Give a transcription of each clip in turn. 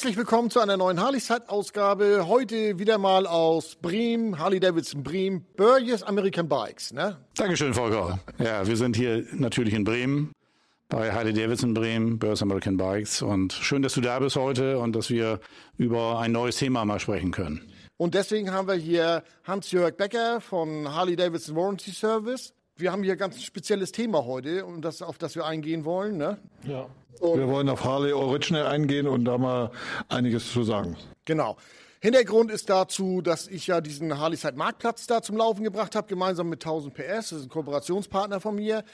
Herzlich willkommen zu einer neuen Harley-Zeit-Ausgabe. Heute wieder mal aus Bremen, Harley-Davidson Bremen, Burgess American Bikes. Ne? Dankeschön, Volker. Ja, wir sind hier natürlich in Bremen bei Harley-Davidson Bremen, Burgess American Bikes. Und schön, dass du da bist heute und dass wir über ein neues Thema mal sprechen können. Und deswegen haben wir hier Hans-Jörg Becker von Harley-Davidson Warranty Service. Wir haben hier ganz ein spezielles Thema heute, um das, auf das wir eingehen wollen. Ne? Ja. Und wir wollen auf Harley Original eingehen und da mal einiges zu sagen. Genau. Hintergrund ist dazu, dass ich ja diesen Harley-Side Marktplatz da zum Laufen gebracht habe, gemeinsam mit 1000 PS. Das ist ein Kooperationspartner von mir.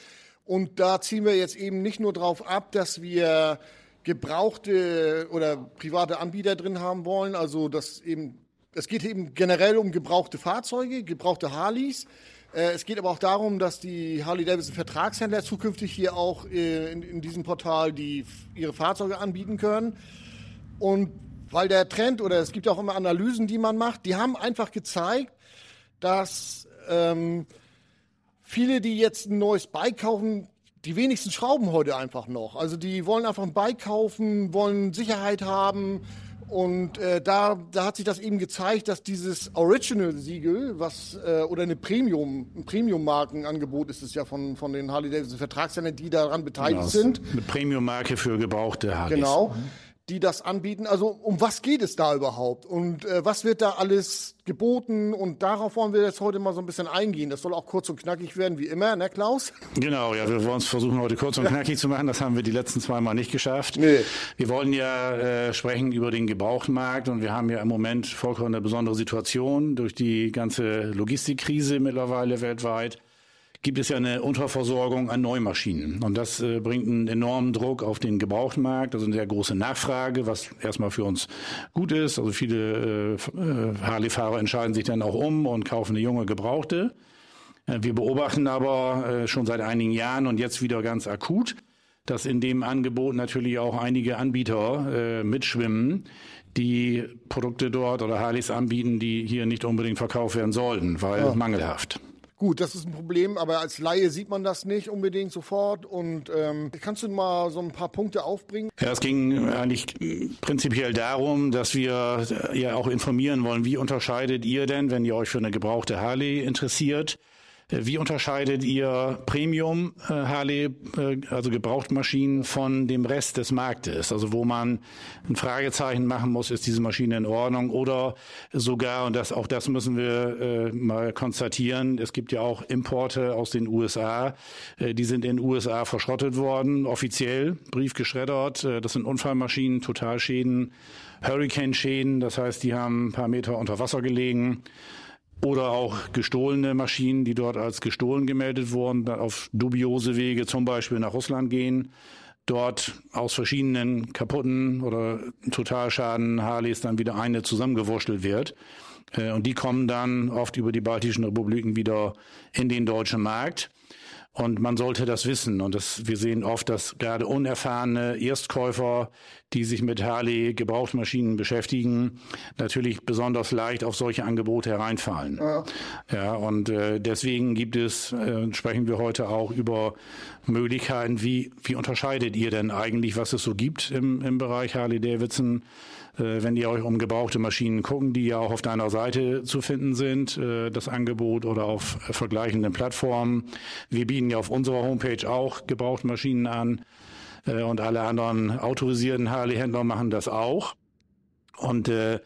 Und da ziehen wir jetzt eben nicht nur darauf ab, dass wir gebrauchte oder private Anbieter drin haben wollen. Also das eben, es geht eben generell um gebrauchte Fahrzeuge, gebrauchte Harleys. Äh, es geht aber auch darum, dass die Harley-Davidson-Vertragshändler zukünftig hier auch äh, in, in diesem Portal die, ihre Fahrzeuge anbieten können. Und weil der Trend oder es gibt auch immer Analysen, die man macht, die haben einfach gezeigt, dass ähm, viele, die jetzt ein neues Bike kaufen, die wenigsten schrauben heute einfach noch. Also die wollen einfach ein Bike kaufen, wollen Sicherheit haben, und äh, da, da hat sich das eben gezeigt, dass dieses Original-Siegel, was äh, oder eine Premium, ein Premium-Markenangebot ist es ja von, von den Harley Davidson Vertragshändlern, die daran beteiligt genau, sind. Eine Premium-Marke für gebrauchte Harleys. Genau. Die das anbieten. Also um was geht es da überhaupt und äh, was wird da alles geboten und darauf wollen wir jetzt heute mal so ein bisschen eingehen. Das soll auch kurz und knackig werden, wie immer, ne Klaus? Genau, ja, wir wollen es versuchen heute kurz und knackig zu machen. Das haben wir die letzten zwei Mal nicht geschafft. Nee. Wir wollen ja äh, sprechen über den Gebrauchtmarkt und wir haben ja im Moment vollkommen eine besondere Situation durch die ganze Logistikkrise mittlerweile weltweit gibt es ja eine Unterversorgung an Neumaschinen. Und das äh, bringt einen enormen Druck auf den Gebrauchtmarkt, also eine sehr große Nachfrage, was erstmal für uns gut ist. Also viele äh, äh, Harley-Fahrer entscheiden sich dann auch um und kaufen eine junge Gebrauchte. Äh, wir beobachten aber äh, schon seit einigen Jahren und jetzt wieder ganz akut, dass in dem Angebot natürlich auch einige Anbieter äh, mitschwimmen, die Produkte dort oder Harleys anbieten, die hier nicht unbedingt verkauft werden sollten, weil ja. mangelhaft. Gut, das ist ein Problem, aber als Laie sieht man das nicht unbedingt sofort. Und ähm, kannst du mal so ein paar Punkte aufbringen? Ja, es ging eigentlich prinzipiell darum, dass wir ja auch informieren wollen, wie unterscheidet ihr denn, wenn ihr euch für eine gebrauchte Harley interessiert, wie unterscheidet ihr Premium äh, Harley, äh, also Gebrauchtmaschinen von dem Rest des Marktes? Also wo man ein Fragezeichen machen muss, ist diese Maschine in Ordnung oder sogar, und das auch das müssen wir äh, mal konstatieren, es gibt ja auch Importe aus den USA, äh, die sind in den USA verschrottet worden, offiziell, Brief geschreddert, äh, das sind Unfallmaschinen, Totalschäden, Hurricane-Schäden, das heißt, die haben ein paar Meter unter Wasser gelegen oder auch gestohlene Maschinen, die dort als gestohlen gemeldet wurden, auf dubiose Wege zum Beispiel nach Russland gehen, dort aus verschiedenen kaputten oder Totalschaden Harleys dann wieder eine zusammengewurschtelt wird. Äh, und die kommen dann oft über die baltischen Republiken wieder in den deutschen Markt. Und man sollte das wissen. Und das, wir sehen oft, dass gerade unerfahrene Erstkäufer, die sich mit Harley Gebrauchtmaschinen beschäftigen, natürlich besonders leicht auf solche Angebote hereinfallen. Ja, ja und äh, deswegen gibt es, äh, sprechen wir heute auch über Möglichkeiten, wie, wie unterscheidet ihr denn eigentlich, was es so gibt im, im Bereich Harley Davidson? Äh, wenn ihr euch um gebrauchte Maschinen gucken, die ja auch auf deiner Seite zu finden sind, äh, das Angebot oder auf vergleichenden Plattformen. Wir bieten ja auf unserer Homepage auch Gebrauchtmaschinen an äh, und alle anderen autorisierten Harley-Händler machen das auch. Und äh,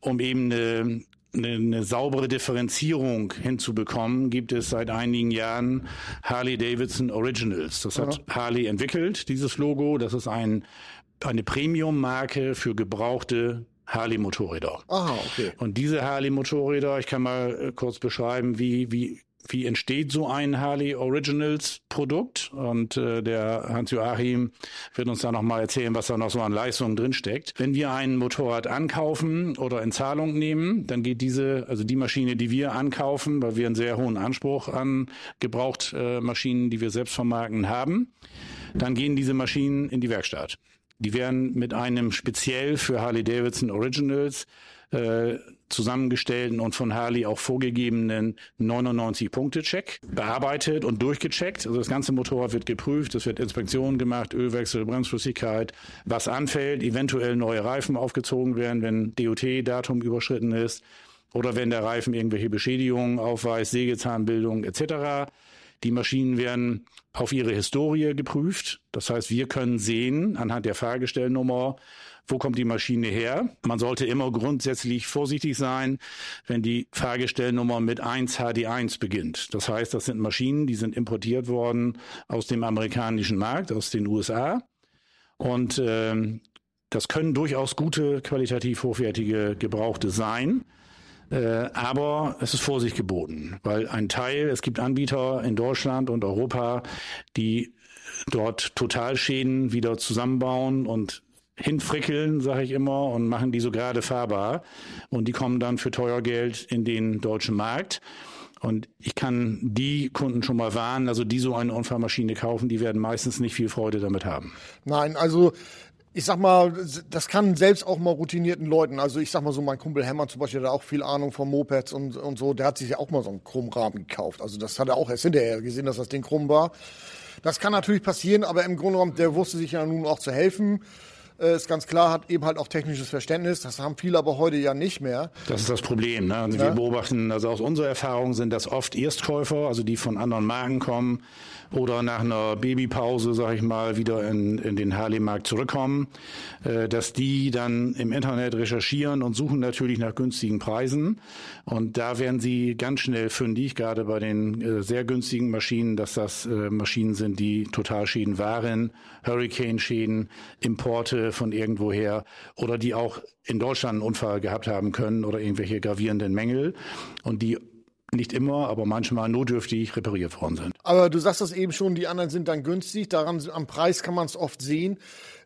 um eben eine, eine, eine saubere Differenzierung hinzubekommen, gibt es seit einigen Jahren Harley Davidson Originals. Das hat ja. Harley entwickelt, dieses Logo. Das ist ein eine Premium-Marke für gebrauchte Harley-Motorräder. Aha, okay. Und diese Harley-Motorräder, ich kann mal äh, kurz beschreiben, wie, wie, wie entsteht so ein Harley Originals Produkt. Und äh, der Hans-Joachim wird uns da nochmal erzählen, was da noch so an Leistungen drinsteckt. Wenn wir ein Motorrad ankaufen oder in Zahlung nehmen, dann geht diese, also die Maschine, die wir ankaufen, weil wir einen sehr hohen Anspruch an Gebrauchtmaschinen, äh, die wir selbst vermarkten haben, dann gehen diese Maschinen in die Werkstatt. Die werden mit einem speziell für Harley Davidson Originals äh, zusammengestellten und von Harley auch vorgegebenen 99-Punkte-Check bearbeitet und durchgecheckt. Also das ganze Motorrad wird geprüft, es wird Inspektionen gemacht, Ölwechsel, Bremsflüssigkeit, was anfällt, eventuell neue Reifen aufgezogen werden, wenn DOT-Datum überschritten ist oder wenn der Reifen irgendwelche Beschädigungen aufweist, Sägezahnbildung etc. Die Maschinen werden auf ihre Historie geprüft. Das heißt, wir können sehen anhand der Fahrgestellnummer, wo kommt die Maschine her. Man sollte immer grundsätzlich vorsichtig sein, wenn die Fahrgestellnummer mit 1 HD1 beginnt. Das heißt, das sind Maschinen, die sind importiert worden aus dem amerikanischen Markt, aus den USA. Und äh, das können durchaus gute, qualitativ hochwertige Gebrauchte sein. Äh, aber es ist Vorsicht geboten, weil ein Teil, es gibt Anbieter in Deutschland und Europa, die dort Totalschäden wieder zusammenbauen und hinfrickeln, sage ich immer, und machen die so gerade fahrbar. Und die kommen dann für teuer Geld in den deutschen Markt. Und ich kann die Kunden schon mal warnen, also die so eine Unfallmaschine kaufen, die werden meistens nicht viel Freude damit haben. Nein, also ich sag mal, das kann selbst auch mal routinierten Leuten, also ich sag mal so, mein Kumpel Hermann zum Beispiel, der hat auch viel Ahnung von Mopeds und, und so, der hat sich ja auch mal so einen Chromrahmen gekauft. Also das hat er auch erst hinterher gesehen, dass das Ding krumm war. Das kann natürlich passieren, aber im Grunde genommen, der wusste sich ja nun auch zu helfen äh, ist ganz klar, hat eben halt auch technisches Verständnis. Das haben viele aber heute ja nicht mehr. Das ist das Problem. Ne? Also ja. Wir beobachten, also aus unserer Erfahrung sind das oft Erstkäufer, also die von anderen Marken kommen oder nach einer Babypause, sage ich mal, wieder in, in den Harley-Markt zurückkommen, äh, dass die dann im Internet recherchieren und suchen natürlich nach günstigen Preisen. Und da werden sie ganz schnell fündig, gerade bei den äh, sehr günstigen Maschinen, dass das äh, Maschinen sind, die Totalschäden waren, Hurricane-Schäden, Importe von irgendwoher oder die auch in Deutschland einen Unfall gehabt haben können oder irgendwelche gravierenden Mängel. Und die nicht immer, aber manchmal notdürftig repariert worden sind. Aber du sagst das eben schon, die anderen sind dann günstig. Daran am Preis kann man es oft sehen.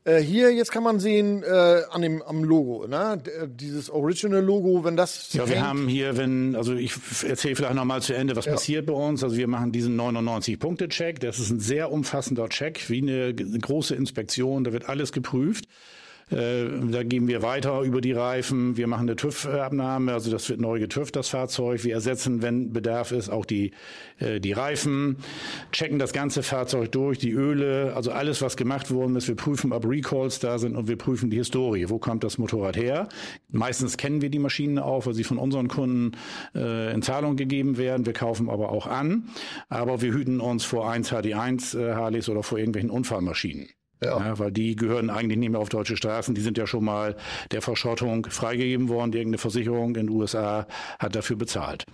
Äh, hier jetzt kann man sehen äh, an dem am Logo, ne? Äh, dieses Original Logo, wenn das ja, wir haben hier, wenn also ich erzähle vielleicht noch mal zu Ende, was ja. passiert bei uns. Also wir machen diesen 99 Punkte Check. Das ist ein sehr umfassender Check, wie eine große Inspektion. Da wird alles geprüft. Äh, da gehen wir weiter über die Reifen. Wir machen eine TÜV-Abnahme, also das wird neu getüft, das Fahrzeug. Wir ersetzen, wenn Bedarf ist, auch die, äh, die Reifen, checken das ganze Fahrzeug durch, die Öle, also alles, was gemacht worden ist. Wir prüfen, ob Recalls da sind und wir prüfen die Historie. Wo kommt das Motorrad her? Meistens kennen wir die Maschinen auch, weil sie von unseren Kunden äh, in Zahlung gegeben werden. Wir kaufen aber auch an. Aber wir hüten uns vor 1 HD1 äh, Harleys oder vor irgendwelchen Unfallmaschinen. Ja. ja. weil die gehören eigentlich nicht mehr auf deutsche Straßen. Die sind ja schon mal der Verschrottung freigegeben worden. Irgendeine Versicherung in den USA hat dafür bezahlt.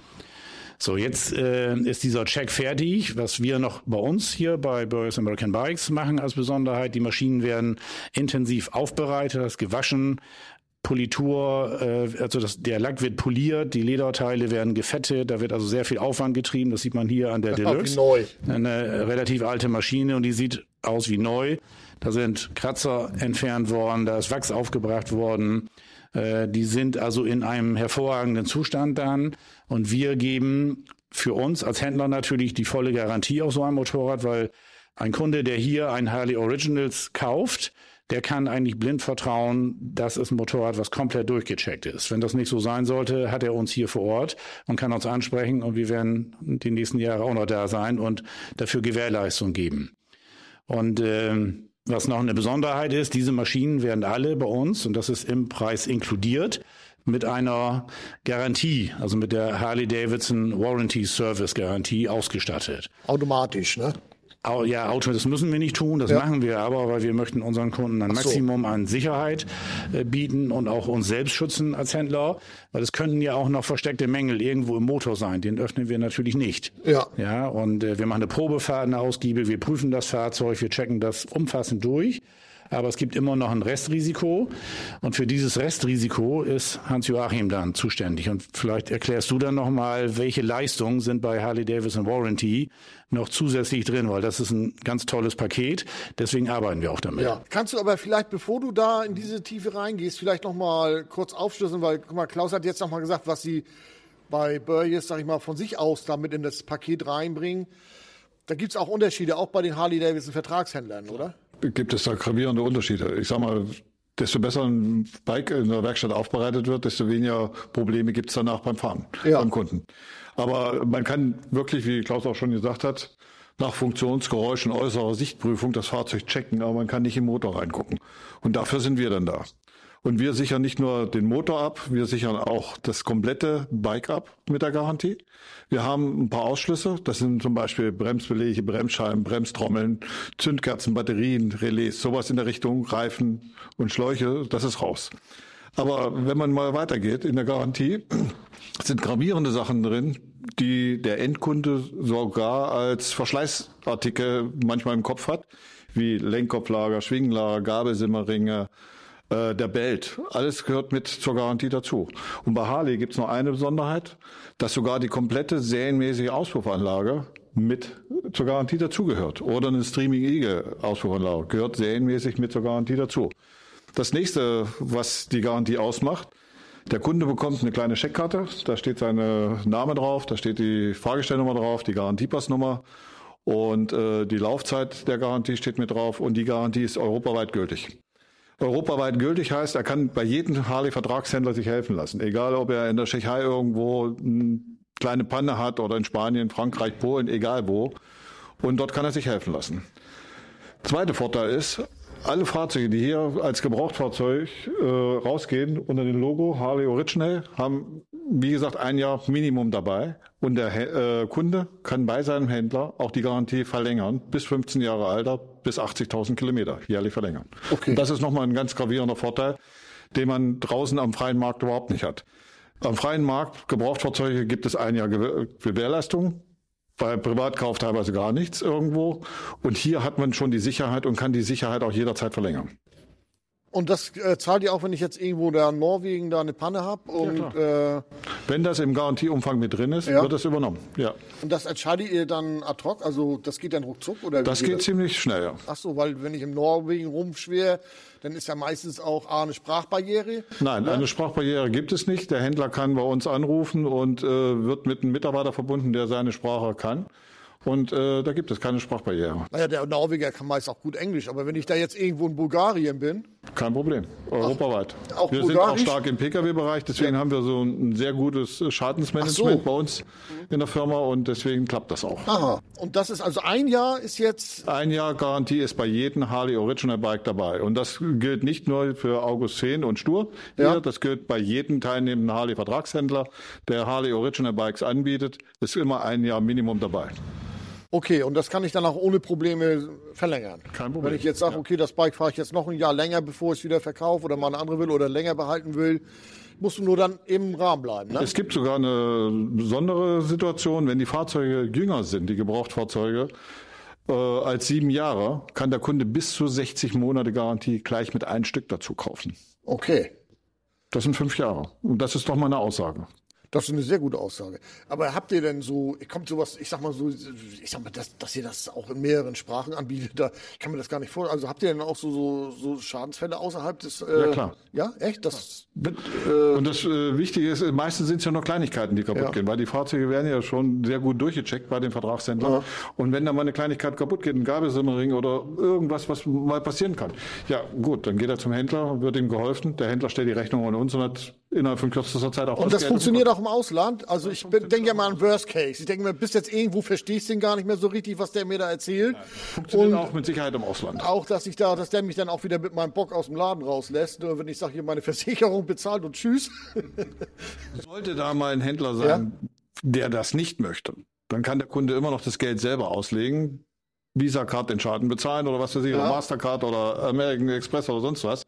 So, jetzt äh, ist dieser Check fertig. Was wir noch bei uns hier bei Burris American Bikes machen als Besonderheit, die Maschinen werden intensiv aufbereitet, das gewaschen, Politur, äh, also das, der Lack wird poliert, die Lederteile werden gefettet, da wird also sehr viel Aufwand getrieben. Das sieht man hier an der Deluxe. Neu. Eine relativ alte Maschine und die sieht aus wie neu. Da sind Kratzer entfernt worden, da ist Wachs aufgebracht worden. Äh, die sind also in einem hervorragenden Zustand dann. Und wir geben für uns als Händler natürlich die volle Garantie auf so einem Motorrad, weil ein Kunde, der hier ein Harley Originals kauft, der kann eigentlich blind vertrauen, das ist ein Motorrad, was komplett durchgecheckt ist. Wenn das nicht so sein sollte, hat er uns hier vor Ort und kann uns ansprechen und wir werden die nächsten Jahre auch noch da sein und dafür Gewährleistung geben. Und ähm, was noch eine Besonderheit ist, diese Maschinen werden alle bei uns, und das ist im Preis inkludiert, mit einer Garantie, also mit der Harley Davidson Warranty Service Garantie ausgestattet. Automatisch, ne? Ja, Auto, das müssen wir nicht tun, das ja. machen wir aber, weil wir möchten unseren Kunden ein Maximum so. an Sicherheit äh, bieten und auch uns selbst schützen als Händler, weil es könnten ja auch noch versteckte Mängel irgendwo im Motor sein, den öffnen wir natürlich nicht. Ja. Ja, und äh, wir machen eine Probefahrt, eine Ausgiebig, wir prüfen das Fahrzeug, wir checken das umfassend durch aber es gibt immer noch ein Restrisiko. Und für dieses Restrisiko ist Hans-Joachim dann zuständig. Und vielleicht erklärst du dann nochmal, welche Leistungen sind bei Harley Davidson Warranty noch zusätzlich drin, weil das ist ein ganz tolles Paket. Deswegen arbeiten wir auch damit. Ja. Kannst du aber vielleicht, bevor du da in diese Tiefe reingehst, vielleicht nochmal kurz aufschlüsseln, weil guck mal, Klaus hat jetzt nochmal gesagt, was sie bei Burgess, sag ich mal, von sich aus damit in das Paket reinbringen. Da gibt es auch Unterschiede, auch bei den Harley Davidson Vertragshändlern, oder? Gibt es da gravierende Unterschiede. Ich sag mal, desto besser ein Bike in der Werkstatt aufbereitet wird, desto weniger Probleme gibt es danach beim Fahren, ja. beim Kunden. Aber man kann wirklich, wie Klaus auch schon gesagt hat, nach Funktionsgeräusch und äußerer Sichtprüfung das Fahrzeug checken, aber man kann nicht im Motor reingucken. Und dafür sind wir dann da. Und wir sichern nicht nur den Motor ab, wir sichern auch das komplette Bike ab mit der Garantie. Wir haben ein paar Ausschlüsse. Das sind zum Beispiel Bremsbeläge, Bremsscheiben, Bremstrommeln, Zündkerzen, Batterien, Relais, sowas in der Richtung, Reifen und Schläuche. Das ist raus. Aber wenn man mal weitergeht in der Garantie, sind gravierende Sachen drin, die der Endkunde sogar als Verschleißartikel manchmal im Kopf hat, wie Lenkkopflager, Schwinglager, Gabelsimmerringe, äh, der Belt. Alles gehört mit zur Garantie dazu. Und bei Harley gibt es noch eine Besonderheit, dass sogar die komplette serienmäßige Auspuffanlage mit zur Garantie dazugehört. Oder eine Streaming Eagle Auspuffanlage gehört serienmäßig mit zur Garantie dazu. Das nächste, was die Garantie ausmacht, der Kunde bekommt eine kleine Scheckkarte, da steht sein Name drauf, da steht die Fahrgestellnummer drauf, die Garantiepassnummer und äh, die Laufzeit der Garantie steht mit drauf und die Garantie ist europaweit gültig. Europaweit gültig heißt, er kann bei jedem Harley-Vertragshändler sich helfen lassen. Egal, ob er in der Tschechei irgendwo eine kleine Panne hat oder in Spanien, Frankreich, Polen, egal wo. Und dort kann er sich helfen lassen. Zweiter Vorteil ist, alle Fahrzeuge, die hier als Gebrauchtfahrzeug äh, rausgehen unter dem Logo Harley Original, haben wie gesagt ein Jahr Minimum dabei und der äh, Kunde kann bei seinem Händler auch die Garantie verlängern bis 15 Jahre Alter bis 80.000 Kilometer jährlich verlängern. Okay. Und das ist nochmal ein ganz gravierender Vorteil, den man draußen am freien Markt überhaupt nicht hat. Am freien Markt Gebrauchtfahrzeuge gibt es ein Jahr Gewährleistung bei Privatkauf teilweise gar nichts irgendwo. Und hier hat man schon die Sicherheit und kann die Sicherheit auch jederzeit verlängern. Und das äh, zahlt ihr auch, wenn ich jetzt irgendwo da in Norwegen da eine Panne habe? Ja, äh, wenn das im Garantieumfang mit drin ist, ja. wird das übernommen. Ja. Und das entscheidet ihr dann ad hoc? Also das geht dann ruckzuck? Oder das geht das? ziemlich schnell, ja. Ach so, weil wenn ich in Norwegen rumschwer, dann ist ja meistens auch A, eine Sprachbarriere. Nein, ne? eine Sprachbarriere gibt es nicht. Der Händler kann bei uns anrufen und äh, wird mit einem Mitarbeiter verbunden, der seine Sprache kann. Und äh, da gibt es keine Sprachbarriere. Naja, der Norweger kann meist auch gut Englisch, aber wenn ich da jetzt irgendwo in Bulgarien bin. Kein Problem, europaweit. Ach, auch wir sind auch stark im Pkw-Bereich, deswegen ja. haben wir so ein sehr gutes Schadensmanagement so. bei uns in der Firma und deswegen klappt das auch. Aha. Und das ist also ein Jahr ist jetzt. Ein Jahr Garantie ist bei jedem Harley Original Bike dabei. Und das gilt nicht nur für August Feen und Stur. Ja. Hier, das gilt bei jedem teilnehmenden Harley-Vertragshändler, der Harley Original Bikes anbietet, ist immer ein Jahr Minimum dabei. Okay, und das kann ich dann auch ohne Probleme verlängern. Kein Problem. Wenn ich jetzt sage, okay, das Bike fahre ich jetzt noch ein Jahr länger, bevor ich es wieder verkaufe oder mal eine andere will oder länger behalten will, musst du nur dann im Rahmen bleiben. Ne? Es gibt sogar eine besondere Situation, wenn die Fahrzeuge jünger sind, die Gebrauchtfahrzeuge, äh, als sieben Jahre, kann der Kunde bis zu 60 Monate Garantie gleich mit einem Stück dazu kaufen. Okay. Das sind fünf Jahre. Und das ist doch mal eine Aussage. Das ist eine sehr gute Aussage. Aber habt ihr denn so, kommt sowas, ich sag mal so, ich sag mal, dass, dass ihr das auch in mehreren Sprachen anbietet, da kann man das gar nicht vor. Also habt ihr denn auch so, so, so Schadensfälle außerhalb des. Äh, ja, klar. Ja, echt? Das, äh, Und das äh, Wichtige ist, meistens sind es ja nur Kleinigkeiten, die kaputt ja. gehen, weil die Fahrzeuge werden ja schon sehr gut durchgecheckt bei den Vertragshändlern. Ja. Und wenn da mal eine Kleinigkeit kaputt geht, ein Gabelsimmering oder irgendwas, was mal passieren kann, ja gut, dann geht er zum Händler, wird ihm geholfen, der Händler stellt die Rechnung an uns und hat innerhalb von kürzester Zeit auch Und das, das funktioniert auch im Ausland? Also ich denke ja mal an Worst Case. Ich denke mir, bis jetzt irgendwo verstehe ich den gar nicht mehr so richtig, was der mir da erzählt. Nein, funktioniert und auch mit Sicherheit im Ausland. Auch, dass ich da, dass der mich dann auch wieder mit meinem Bock aus dem Laden rauslässt, nur wenn ich sage, hier meine Versicherung bezahlt und tschüss. Sollte da mal ein Händler sein, ja? der das nicht möchte, dann kann der Kunde immer noch das Geld selber auslegen. Visa-Card den Schaden bezahlen oder was weiß ich, ja. oder Mastercard oder American Express oder sonst was.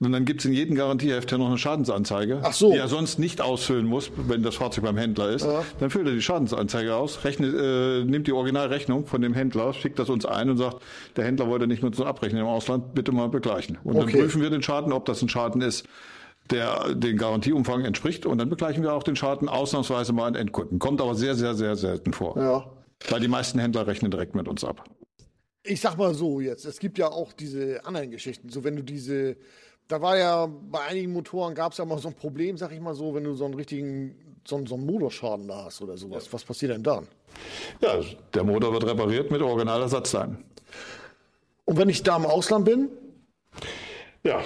Und dann gibt es in jedem Garantieheft ja noch eine Schadensanzeige, so. die er sonst nicht ausfüllen muss, wenn das Fahrzeug beim Händler ist. Ja. Dann füllt er die Schadensanzeige aus, rechnet, äh, nimmt die Originalrechnung von dem Händler, schickt das uns ein und sagt, der Händler wollte nicht nur zum Abrechnen im Ausland, bitte mal begleichen. Und okay. dann prüfen wir den Schaden, ob das ein Schaden ist, der den Garantieumfang entspricht. Und dann begleichen wir auch den Schaden ausnahmsweise mal an Endkunden. Kommt aber sehr, sehr, sehr selten vor. Ja. Weil die meisten Händler rechnen direkt mit uns ab. Ich sag mal so jetzt, es gibt ja auch diese anderen Geschichten. So wenn du diese da war ja bei einigen Motoren gab es ja mal so ein Problem, sag ich mal so, wenn du so einen richtigen, so, so einen Motorschaden da hast oder sowas. Ja. Was passiert denn dann? Ja, der Motor wird repariert mit Originalersatzteilen. Und wenn ich da im Ausland bin? Ja,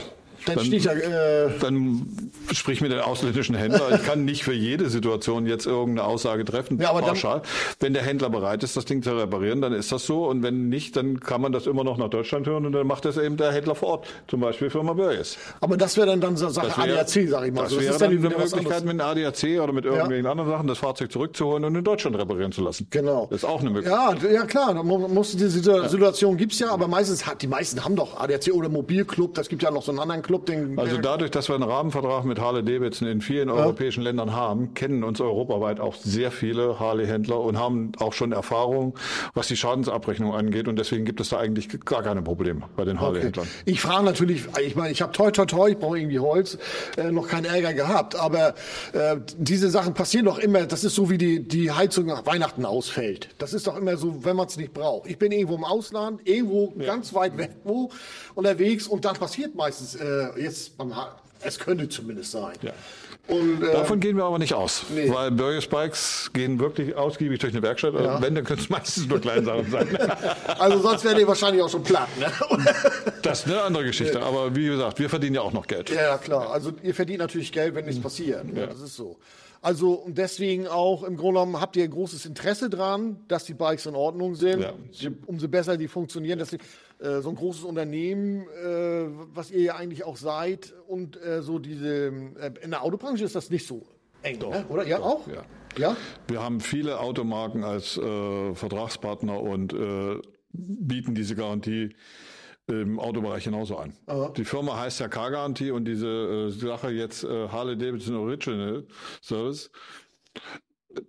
Dann, dann, steht da, äh dann sprich mit den ausländischen Händlern. Ich kann nicht für jede Situation jetzt irgendeine Aussage treffen, ja, aber pauschal. Dann, wenn der Händler bereit ist, das Ding zu reparieren, dann ist das so. Und wenn nicht, dann kann man das immer noch nach Deutschland hören und dann macht das eben der Händler vor Ort. Zum Beispiel Firma Börjes. Aber das wäre dann, dann Sache wär, ADAC, sag ich mal. Das, das wäre ist dann, dann eine Möglichkeit mit einem ADAC oder mit irgendwelchen ja. anderen Sachen, das Fahrzeug zurückzuholen und in Deutschland reparieren zu lassen. Genau. Das ist auch eine Möglichkeit. Ja, ja klar. Muss, diese Situation gibt's ja, aber meistens hat, die meisten haben doch ADAC oder Mobilclub. Das gibt ja noch so einen anderen Club, den. Also dadurch, dass wir einen Rahmenvertrag mit Harley Davidson in vielen ja. europäischen Ländern haben, kennen uns europaweit auch sehr viele Harley-Händler und haben auch schon Erfahrung, was die Schadensabrechnung angeht. Und deswegen gibt es da eigentlich gar keine Probleme bei den Harley-Händlern. Okay. Ich frage natürlich, ich meine, ich habe toi toi toi, ich brauche irgendwie Holz, äh, noch keinen Ärger gehabt. Aber äh, diese Sachen passieren doch immer. Das ist so wie die, die Heizung nach Weihnachten ausfällt. Das ist doch immer so, wenn man es nicht braucht. Ich bin irgendwo im Ausland, irgendwo ja. ganz weit weg wo unterwegs und dann passiert meistens äh, jetzt beim es könnte zumindest sein. Ja. Und, äh, Davon gehen wir aber nicht aus, nee. weil Burger Spikes gehen wirklich ausgiebig durch eine Werkstatt. Ja. Wenn, dann können es meistens nur kleine Sachen sein. also sonst wären die wahrscheinlich auch schon platt. Ne? das ist eine andere Geschichte. Aber wie gesagt, wir verdienen ja auch noch Geld. Ja, klar. Also ihr verdient natürlich Geld, wenn nichts passiert. Ja. Das ist so. Also und deswegen auch im Grunde genommen habt ihr großes Interesse dran, dass die Bikes in Ordnung sind. Ja. Umso besser die funktionieren. Dass die, äh, so ein großes Unternehmen, äh, was ihr ja eigentlich auch seid, und äh, so diese äh, in der Autobranche ist das nicht so eng, doch, ne? oder? Ja, doch, auch? Ja. ja. Wir haben viele Automarken als äh, Vertragspartner und äh, bieten diese Garantie im Autobereich genauso an. Aha. Die Firma heißt ja K-Garantie und diese äh, Sache jetzt äh, Harley Davidson Original Service.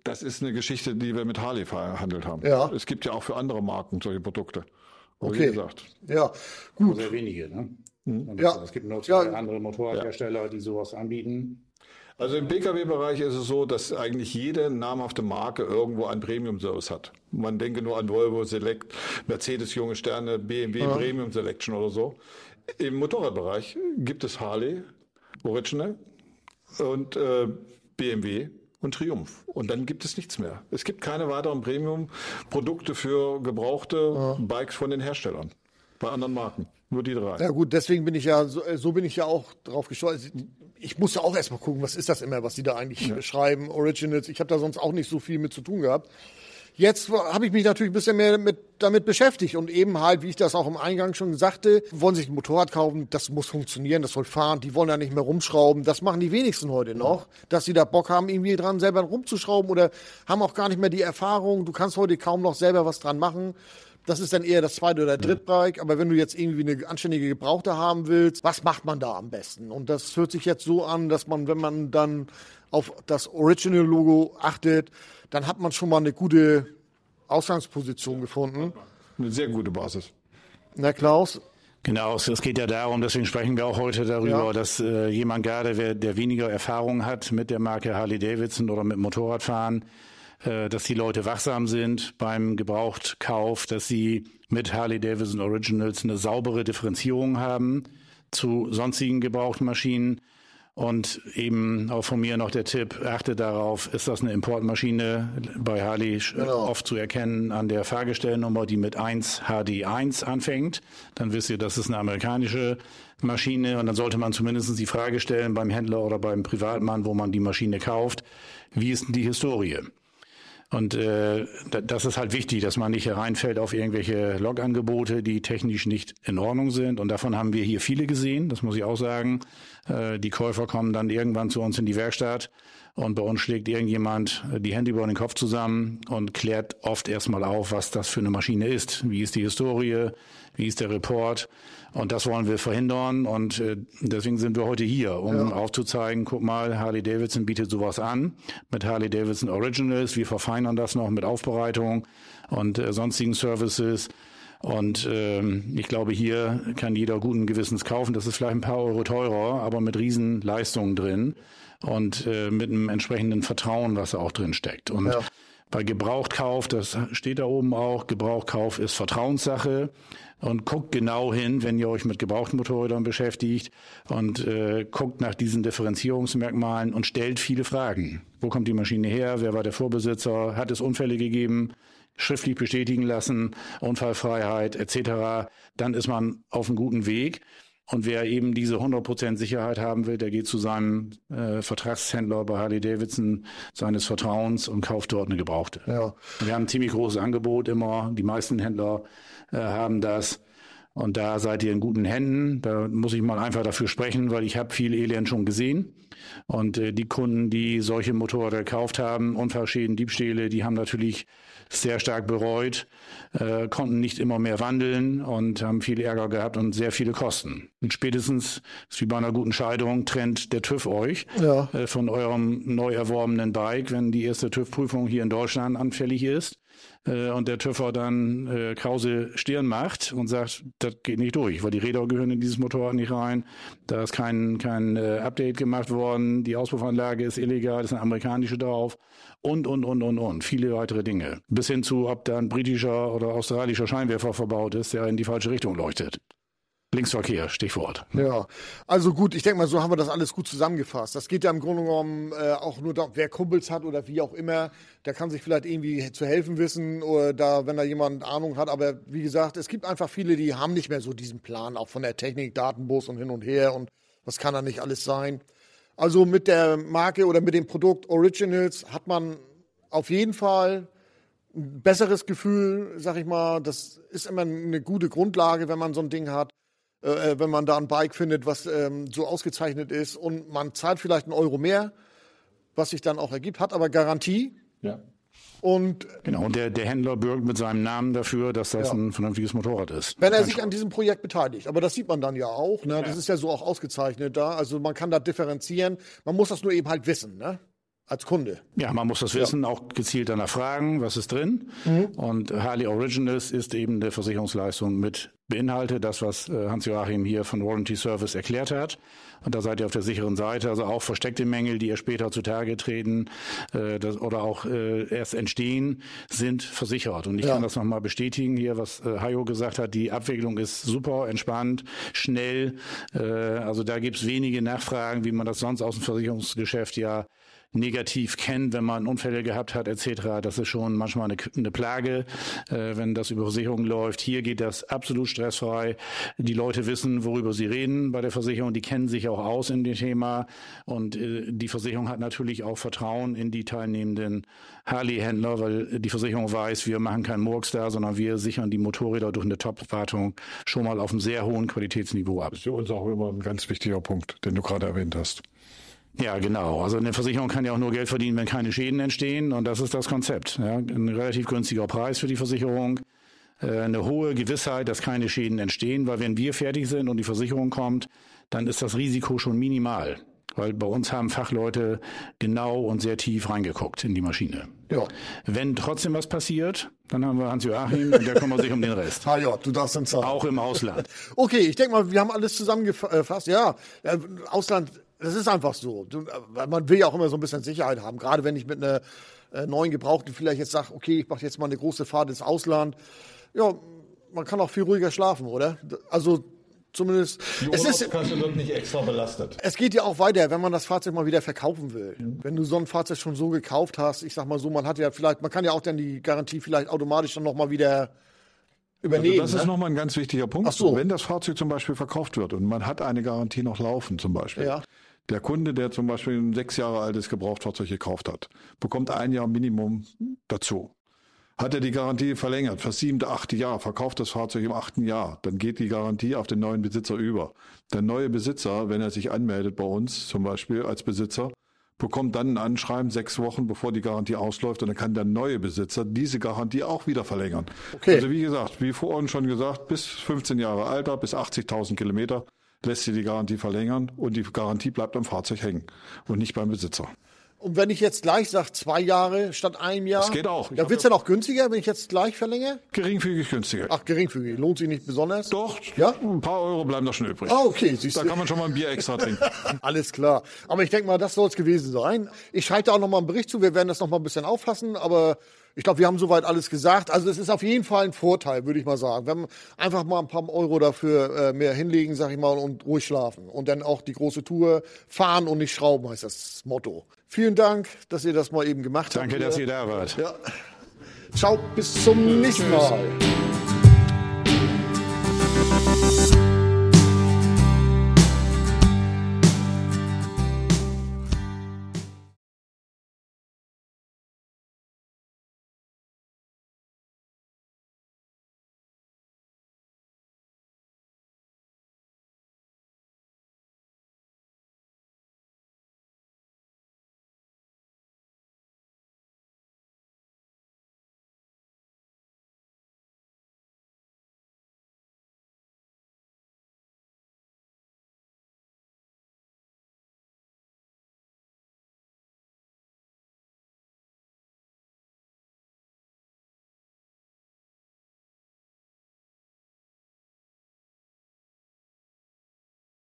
Das ist eine Geschichte, die wir mit Harley verhandelt haben. Ja. Es gibt ja auch für andere Marken solche Produkte. Okay. Wie gesagt. Ja, gut. Sehr wenige, ne? Mhm. Ja. Es gibt noch zwei ja. andere Motorradhersteller, die sowas anbieten. Also im Pkw-Bereich ist es so, dass eigentlich jede namhafte Marke irgendwo einen Premium-Service hat. Man denke nur an Volvo Select, Mercedes Junge Sterne, BMW ja. Premium Selection oder so. Im Motorradbereich gibt es Harley Original und äh, BMW und Triumph. Und dann gibt es nichts mehr. Es gibt keine weiteren Premium-Produkte für gebrauchte ja. Bikes von den Herstellern. Bei anderen Marken. Nur die drei. Ja gut, deswegen bin ich ja, so, äh, so bin ich ja auch drauf gestolpert ich muss ja auch erstmal gucken, was ist das immer, was die da eigentlich ja. schreiben, Originals. Ich habe da sonst auch nicht so viel mit zu tun gehabt. Jetzt habe ich mich natürlich ein bisschen mehr mit, damit beschäftigt und eben halt, wie ich das auch im Eingang schon sagte, wollen sich ein Motorrad kaufen, das muss funktionieren, das soll fahren, die wollen da nicht mehr rumschrauben. Das machen die wenigsten heute noch, dass sie da Bock haben, irgendwie dran selber rumzuschrauben oder haben auch gar nicht mehr die Erfahrung. Du kannst heute kaum noch selber was dran machen. Das ist dann eher das zweite oder drittbike. Aber wenn du jetzt irgendwie eine anständige Gebrauchte haben willst, was macht man da am besten? Und das hört sich jetzt so an, dass man, wenn man dann auf das Original-Logo achtet, dann hat man schon mal eine gute Ausgangsposition gefunden. Eine sehr gute Basis. Na Klaus, Genau, es geht ja darum, deswegen sprechen wir auch heute darüber, ja. dass äh, jemand gerade, der weniger Erfahrung hat mit der Marke Harley Davidson oder mit Motorradfahren, äh, dass die Leute wachsam sind beim Gebrauchtkauf, dass sie mit Harley Davidson Originals eine saubere Differenzierung haben zu sonstigen Gebrauchtmaschinen. Und eben auch von mir noch der Tipp, achte darauf, ist das eine Importmaschine bei Harley genau. oft zu erkennen an der Fahrgestellnummer, die mit 1 HD1 anfängt. Dann wisst ihr, das ist eine amerikanische Maschine und dann sollte man zumindest die Frage stellen beim Händler oder beim Privatmann, wo man die Maschine kauft, wie ist denn die Historie? Und äh, das ist halt wichtig, dass man nicht hereinfällt auf irgendwelche Logangebote, die technisch nicht in Ordnung sind. Und davon haben wir hier viele gesehen, das muss ich auch sagen. Äh, die Käufer kommen dann irgendwann zu uns in die Werkstatt und bei uns schlägt irgendjemand die Hände über den Kopf zusammen und klärt oft erstmal auf, was das für eine Maschine ist. Wie ist die Historie? Wie ist der Report? Und das wollen wir verhindern. Und äh, deswegen sind wir heute hier, um ja. aufzuzeigen, guck mal, Harley Davidson bietet sowas an mit Harley Davidson Originals. Wir verfeinern das noch mit Aufbereitung und äh, sonstigen Services. Und ähm, ich glaube, hier kann jeder guten Gewissens kaufen. Das ist vielleicht ein paar Euro teurer, aber mit riesen Leistungen drin und äh, mit einem entsprechenden Vertrauen, was da auch drin steckt. Und ja. Bei Gebrauchtkauf, das steht da oben auch, Gebrauchtkauf ist Vertrauenssache und guckt genau hin, wenn ihr euch mit Gebrauchtmotorrädern beschäftigt und äh, guckt nach diesen Differenzierungsmerkmalen und stellt viele Fragen. Wo kommt die Maschine her? Wer war der Vorbesitzer? Hat es Unfälle gegeben? Schriftlich bestätigen lassen, Unfallfreiheit etc. Dann ist man auf einem guten Weg. Und wer eben diese 100% Sicherheit haben will, der geht zu seinem äh, Vertragshändler bei Harley Davidson seines Vertrauens und kauft dort eine Gebrauchte. Ja. Wir haben ein ziemlich großes Angebot immer. Die meisten Händler äh, haben das. Und da seid ihr in guten Händen. Da muss ich mal einfach dafür sprechen, weil ich habe viel Elend schon gesehen. Und äh, die Kunden, die solche Motorräder gekauft haben, Unfallschäden, Diebstähle, die haben natürlich sehr stark bereut, äh, konnten nicht immer mehr wandeln und haben viel Ärger gehabt und sehr viele Kosten. Und spätestens, ist wie bei einer guten Scheidung, trennt der TÜV euch ja. äh, von eurem neu erworbenen Bike, wenn die erste TÜV-Prüfung hier in Deutschland anfällig ist äh, und der TÜV dann äh, Krause Stirn macht und sagt, das geht nicht durch, weil die Räder gehören in dieses Motorrad nicht rein, da ist kein, kein äh, Update gemacht worden, die Auspuffanlage ist illegal, ist eine amerikanische drauf und, und, und, und, und. Viele weitere Dinge. Bis hin zu, ob da ein britischer oder australischer Scheinwerfer verbaut ist, der in die falsche Richtung leuchtet. Linksverkehr, Stichwort. Ja, also gut, ich denke mal, so haben wir das alles gut zusammengefasst. Das geht ja im Grunde genommen äh, auch nur darum, wer Kumpels hat oder wie auch immer, der kann sich vielleicht irgendwie zu helfen wissen oder da, wenn da jemand Ahnung hat. Aber wie gesagt, es gibt einfach viele, die haben nicht mehr so diesen Plan, auch von der Technik, Datenbus und hin und her und was kann da nicht alles sein. Also mit der Marke oder mit dem Produkt Originals hat man auf jeden Fall ein besseres Gefühl, sag ich mal. Das ist immer eine gute Grundlage, wenn man so ein Ding hat. Äh, äh, wenn man da ein Bike findet, was ähm, so ausgezeichnet ist und man zahlt vielleicht einen Euro mehr, was sich dann auch ergibt, hat aber Garantie. Ja. Und genau, und der, der Händler bürgt mit seinem Namen dafür, dass das ja. ein vernünftiges Motorrad ist. Wenn er sich an diesem Projekt beteiligt. Aber das sieht man dann ja auch. Ne? Ja. Das ist ja so auch ausgezeichnet da. Also man kann da differenzieren. Man muss das nur eben halt wissen. Ne? Als Kunde. Ja, man muss das wissen, ja. auch gezielt danach fragen, was ist drin. Mhm. Und Harley Originals ist eben eine Versicherungsleistung mit beinhaltet, das, was äh, Hans-Joachim hier von Warranty Service erklärt hat. Und da seid ihr auf der sicheren Seite. Also auch versteckte Mängel, die ihr später zutage treten äh, das, oder auch äh, erst entstehen, sind versichert. Und ich ja. kann das nochmal bestätigen hier, was äh, Hayo gesagt hat. Die Abwicklung ist super, entspannt, schnell. Äh, also da gibt's wenige Nachfragen, wie man das sonst aus dem Versicherungsgeschäft ja negativ kennt, wenn man Unfälle gehabt hat etc. Das ist schon manchmal eine, eine Plage, äh, wenn das über Versicherung läuft. Hier geht das absolut stressfrei. Die Leute wissen, worüber sie reden bei der Versicherung. Die kennen sich auch aus in dem Thema. Und äh, die Versicherung hat natürlich auch Vertrauen in die teilnehmenden Harley-Händler, weil die Versicherung weiß, wir machen keinen Murks da, sondern wir sichern die Motorräder durch eine Top-Wartung schon mal auf einem sehr hohen Qualitätsniveau ab. Das ist für uns auch immer ein ganz wichtiger Punkt, den du gerade erwähnt hast. Ja, genau. Also eine Versicherung kann ja auch nur Geld verdienen, wenn keine Schäden entstehen. Und das ist das Konzept. Ja, ein relativ günstiger Preis für die Versicherung. Äh, eine hohe Gewissheit, dass keine Schäden entstehen, weil wenn wir fertig sind und die Versicherung kommt, dann ist das Risiko schon minimal. Weil bei uns haben Fachleute genau und sehr tief reingeguckt in die Maschine. Ja. Wenn trotzdem was passiert, dann haben wir Hans-Joachim und der kümmert sich um den Rest. Ah ja, du darfst dann sagen. Auch im Ausland. Okay, ich denke mal, wir haben alles zusammengefasst. Ja, äh, Ausland das ist einfach so. Man will ja auch immer so ein bisschen Sicherheit haben. Gerade wenn ich mit einer äh, neuen Gebrauchten vielleicht jetzt sage, okay, ich mache jetzt mal eine große Fahrt ins Ausland. Ja, man kann auch viel ruhiger schlafen, oder? Also zumindest. Die es ist, wird nicht extra belastet. Es geht ja auch weiter, wenn man das Fahrzeug mal wieder verkaufen will. Mhm. Wenn du so ein Fahrzeug schon so gekauft hast, ich sag mal so, man hat ja vielleicht, man kann ja auch dann die Garantie vielleicht automatisch dann nochmal wieder übernehmen. Also das ne? ist nochmal ein ganz wichtiger Punkt. Ach so. Wenn das Fahrzeug zum Beispiel verkauft wird und man hat eine Garantie noch laufen zum Beispiel, ja. Der Kunde, der zum Beispiel ein sechs Jahre altes Gebrauchtfahrzeug gekauft hat, bekommt ein Jahr Minimum dazu. Hat er die Garantie verlängert fürs siebte, achte Jahr, verkauft das Fahrzeug im achten Jahr, dann geht die Garantie auf den neuen Besitzer über. Der neue Besitzer, wenn er sich anmeldet bei uns zum Beispiel als Besitzer, bekommt dann ein Anschreiben sechs Wochen, bevor die Garantie ausläuft und dann kann der neue Besitzer diese Garantie auch wieder verlängern. Okay. Also wie gesagt, wie vorhin schon gesagt, bis 15 Jahre Alter, bis 80.000 Kilometer lässt sie die Garantie verlängern und die Garantie bleibt am Fahrzeug hängen und nicht beim Besitzer. Und wenn ich jetzt gleich sage, zwei Jahre statt einem Jahr. Das geht auch. Da wird es ja noch günstiger, wenn ich jetzt gleich verlängere? Geringfügig günstiger. Ach, geringfügig. Lohnt sich nicht besonders? Doch. Ja? Ein paar Euro bleiben da schon übrig. Ah, okay. Siehst da kann man schon mal ein Bier extra trinken. Alles klar. Aber ich denke mal, das soll es gewesen sein. Ich schalte auch noch mal einen Bericht zu. Wir werden das noch mal ein bisschen auffassen. Aber ich glaube, wir haben soweit alles gesagt. Also es ist auf jeden Fall ein Vorteil, würde ich mal sagen. Wenn einfach mal ein paar Euro dafür äh, mehr hinlegen, sag ich mal, und ruhig schlafen. Und dann auch die große Tour fahren und nicht schrauben, heißt das Motto. Vielen Dank, dass ihr das mal eben gemacht Danke, habt. Danke, dass ihr da wart. Ja. Ciao, bis zum nächsten Mal.